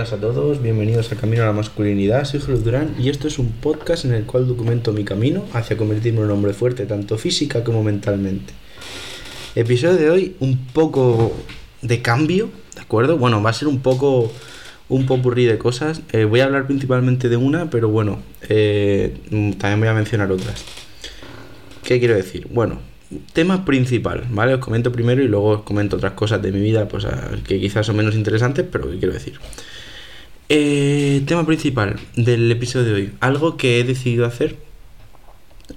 Buenas a todos, bienvenidos a Camino a la Masculinidad, soy Julio Durán y esto es un podcast en el cual documento mi camino hacia convertirme en un hombre fuerte, tanto física como mentalmente. Episodio de hoy, un poco de cambio, ¿de acuerdo? Bueno, va a ser un poco un popurrí de cosas. Eh, voy a hablar principalmente de una, pero bueno, eh, también voy a mencionar otras. ¿Qué quiero decir? Bueno, tema principal, ¿vale? Os comento primero y luego os comento otras cosas de mi vida, pues que quizás son menos interesantes, pero que quiero decir. Eh, tema principal del episodio de hoy. Algo que he decidido hacer.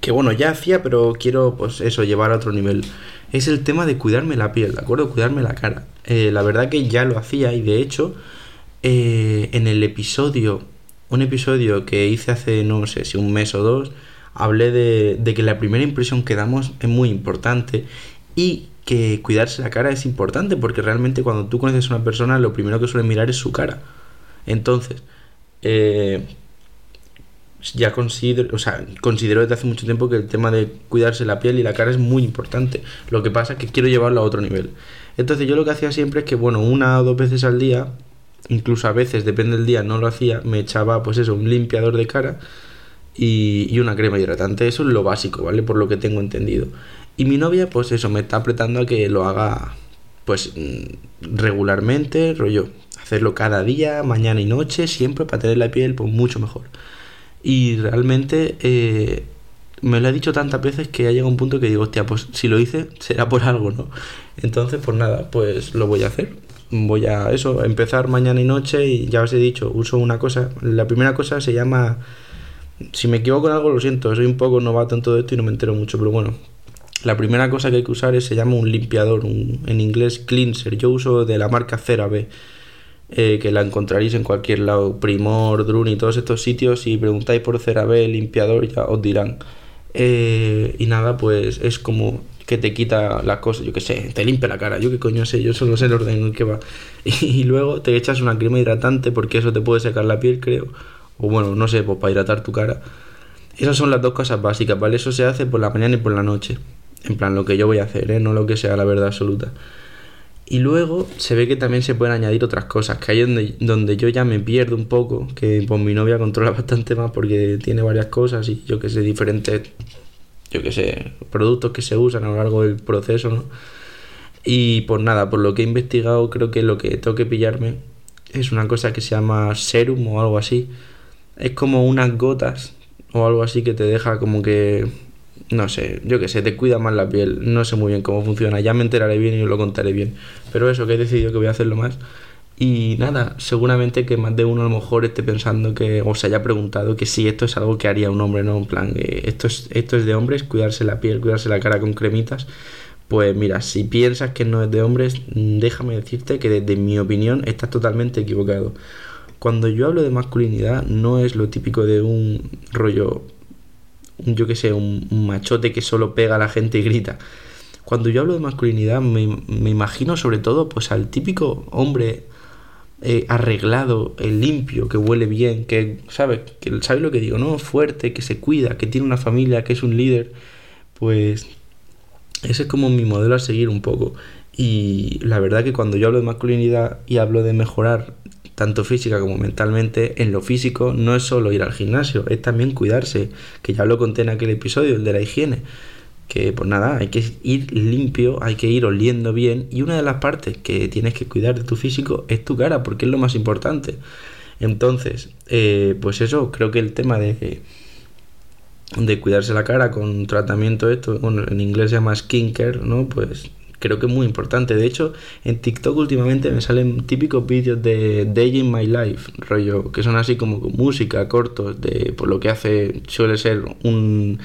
Que bueno, ya hacía, pero quiero, pues eso, llevar a otro nivel. Es el tema de cuidarme la piel, ¿de acuerdo? Cuidarme la cara. Eh, la verdad que ya lo hacía y de hecho, eh, en el episodio, un episodio que hice hace, no sé si un mes o dos, hablé de, que la primera impresión que damos es muy importante y que cuidarse la cara es importante porque realmente cuando tú conoces a una persona lo primero que suele mirar es su cara. Entonces, eh, ya considero, o sea, considero desde hace mucho tiempo que el tema de cuidarse la piel y la cara es muy importante. Lo que pasa es que quiero llevarlo a otro nivel. Entonces yo lo que hacía siempre es que, bueno, una o dos veces al día, incluso a veces, depende del día, no lo hacía, me echaba pues eso, un limpiador de cara y, una crema hidratante. Eso es lo básico, ¿vale? Por lo que tengo entendido. Y mi novia, pues eso, me está apretando a que lo haga, pues, mm, regularmente, rollo, hacerlo cada día, mañana y noche, siempre para tener la piel, pues, mucho mejor. Y realmente eh, me lo ha dicho tantas veces que ha llegado un punto que digo, hostia, pues si lo hice, será por algo, ¿no? Entonces, pues nada, pues lo voy a hacer. Voy a eso, empezar mañana y noche y ya os he dicho, uso una cosa. La primera cosa se llama si me equivoco en algo, lo siento, soy un poco novato en todo esto y no me entero mucho, pero bueno. La primera cosa que hay que usar es, se llama un limpiador, en inglés cleanser. Yo uso de la marca CeraVe, eh, que la encontraréis en cualquier lado, Primor, Drun y todos estos sitios. Si preguntáis por CeraVe, limpiador, ya os dirán. Eh, y nada, pues es como que te quita las cosas, yo que sé, te limpia la cara, yo qué coño sé, yo solo sé el orden en el que va. Y, luego te echas una crema hidratante porque eso te puede secar la piel, creo o bueno, no sé, pues para hidratar tu cara. Esas son las dos cosas básicas, ¿vale? Eso se hace por la mañana y por la noche. En plan, lo que yo voy a hacer, ¿eh? No lo que sea la verdad absoluta. Y luego se ve que también se pueden añadir otras cosas, que ahí donde, donde yo ya me pierdo un poco, que pues mi novia controla bastante más porque tiene varias cosas y yo que sé, diferentes, yo que sé, productos que se usan a lo largo del proceso, ¿no? Y pues nada, por lo que he investigado, creo que lo que tengo que pillarme es una cosa que se llama serum o algo así, es como unas gotas o algo así que te deja como que no sé, yo que sé, te cuida más la piel. No sé muy bien cómo funciona. Ya me enteraré bien y os lo contaré bien. Pero eso, que he decidido que voy a hacerlo más. Y nada, seguramente que más de uno a lo mejor esté pensando que, o se haya preguntado que si esto es algo que haría un hombre, ¿no? En plan, esto, es, esto es de hombres, cuidarse la piel, cuidarse la cara con cremitas. Pues mira, si piensas que no es de hombres, déjame decirte que desde mi opinión estás totalmente equivocado. Cuando yo hablo de masculinidad no es lo típico de un rollo, yo que sé, un, machote que solo pega a la gente y grita. Cuando yo hablo de masculinidad me, imagino sobre todo pues al típico hombre eh, arreglado, eh, limpio, que huele bien, que sabe, que sabe lo que digo, ¿no? Fuerte, que se cuida, que tiene una familia, que es un líder. Pues ese es como mi modelo a seguir un poco. Y la verdad que cuando yo hablo de masculinidad y hablo de mejorar tanto física como mentalmente, en lo físico no es solo ir al gimnasio, es también cuidarse, que ya lo conté en aquel episodio, el de la higiene, que pues nada, hay que ir limpio, hay que ir oliendo bien y una de las partes que tienes que cuidar de tu físico es tu cara, porque es lo más importante. Entonces, eh, pues eso, creo que el tema de, de cuidarse la cara con tratamiento esto, bueno, en inglés se llama skincare, ¿no? Pues creo que es muy importante. De hecho, en TikTok últimamente me salen típicos vídeos de Day in My Life, rollo, que son así como con música, cortos, de por lo que hace, suele ser un,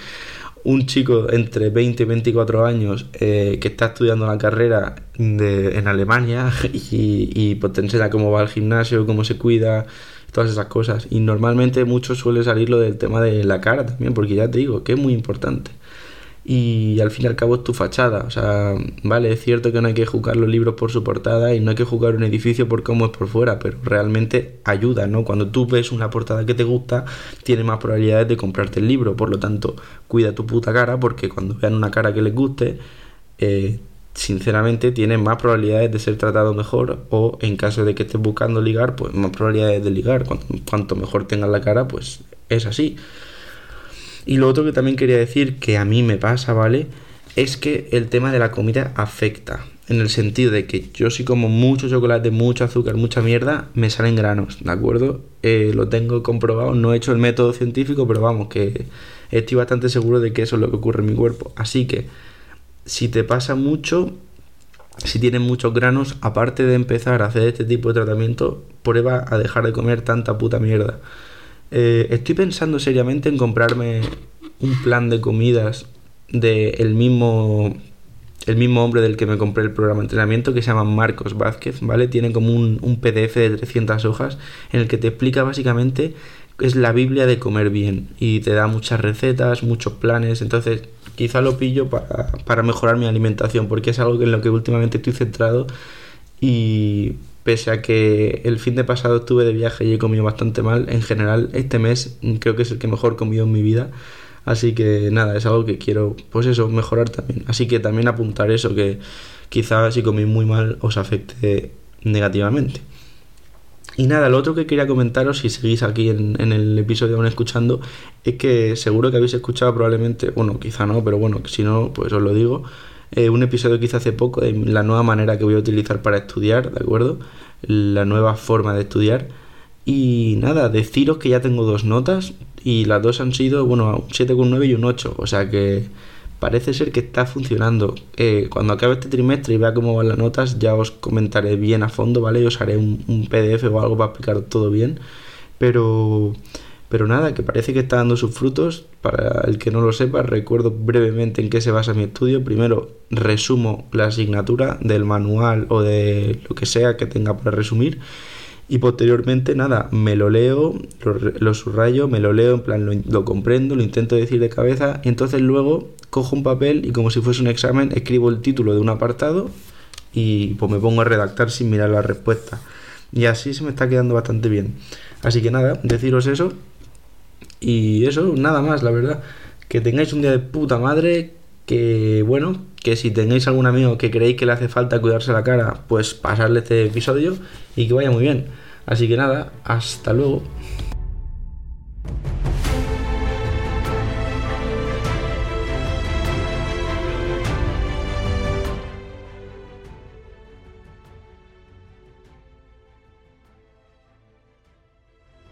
un chico entre 20 y 24 años eh, que está estudiando la carrera de, en Alemania y, y pues te enseña cómo va al gimnasio, cómo se cuida, todas esas cosas. Y normalmente mucho suele salir lo del tema de la cara también, porque ya te digo que es muy importante y al fin y al cabo es tu fachada. O sea, vale, es cierto que no hay que juzgar los libros por su portada y no hay que juzgar un edificio por cómo es por fuera, pero realmente ayuda, ¿no? Cuando tú ves una portada que te gusta, tienes más probabilidades de comprarte el libro. Por lo tanto, cuida tu puta cara porque cuando vean una cara que les guste, eh, sinceramente tiene más probabilidades de ser tratado mejor o en caso de que estés buscando ligar, pues más probabilidades de ligar. Cuanto, mejor tengas la cara, pues es así. Y lo otro que también quería decir que a mí me pasa, ¿vale? Es que el tema de la comida afecta. En el sentido de que yo si como mucho chocolate, mucho azúcar, mucha mierda, me salen granos, ¿de acuerdo? Eh, lo tengo comprobado, no he hecho el método científico, pero vamos, que estoy bastante seguro de que eso es lo que ocurre en mi cuerpo. Así que si te pasa mucho, si tienes muchos granos, aparte de empezar a hacer este tipo de tratamiento, prueba a dejar de comer tanta puta mierda. Eh, estoy pensando seriamente en comprarme un plan de comidas del mismo el mismo hombre del que me compré el programa de entrenamiento que se llama Marcos Vázquez, ¿vale? Tiene como un, un PDF de 300 hojas en el que te explica básicamente es la Biblia de comer bien y te da muchas recetas, muchos planes, entonces quizá lo pillo para, para mejorar mi alimentación porque es algo en lo que últimamente estoy centrado y pese a que el fin de pasado estuve de viaje y he comido bastante mal, en general este mes creo que es el que mejor comido en mi vida. Así que nada, es algo que quiero, pues eso, mejorar también. Así que también apuntar eso, que quizá si comí muy mal os afecte negativamente. Y nada, lo otro que quería comentaros, si seguís aquí en, el episodio aún escuchando, es que seguro que habéis escuchado probablemente, bueno, quizá no, pero bueno, si no, pues os lo digo, eh, un episodio que hice hace poco de la nueva manera que voy a utilizar para estudiar, ¿de acuerdo? La nueva forma de estudiar. Y nada, deciros que ya tengo dos notas y las dos han sido, bueno, un 7,9 y un 8, o sea que parece ser que está funcionando. Eh, cuando acabe este trimestre y vea cómo van las notas, ya os comentaré bien a fondo, ¿vale? Y os haré un, PDF o algo para explicar todo bien. Pero, pero nada, que parece que está dando sus frutos. Para el que no lo sepa, recuerdo brevemente en qué se basa mi estudio. Primero, resumo la asignatura del manual o de lo que sea que tenga para resumir. Y posteriormente, nada, me lo leo, lo, subrayo, me lo leo, en plan lo, lo, comprendo, lo intento decir de cabeza, y entonces luego cojo un papel y como si fuese un examen, escribo el título de un apartado y pues me pongo a redactar sin mirar la respuesta. Y así se me está quedando bastante bien. Así que nada, deciros eso. Y eso, nada más, la verdad. Que tengáis un día de puta madre. Que bueno, que si tenéis algún amigo que creéis que le hace falta cuidarse la cara, pues pasarle este episodio y que vaya muy bien. Así que nada, hasta luego.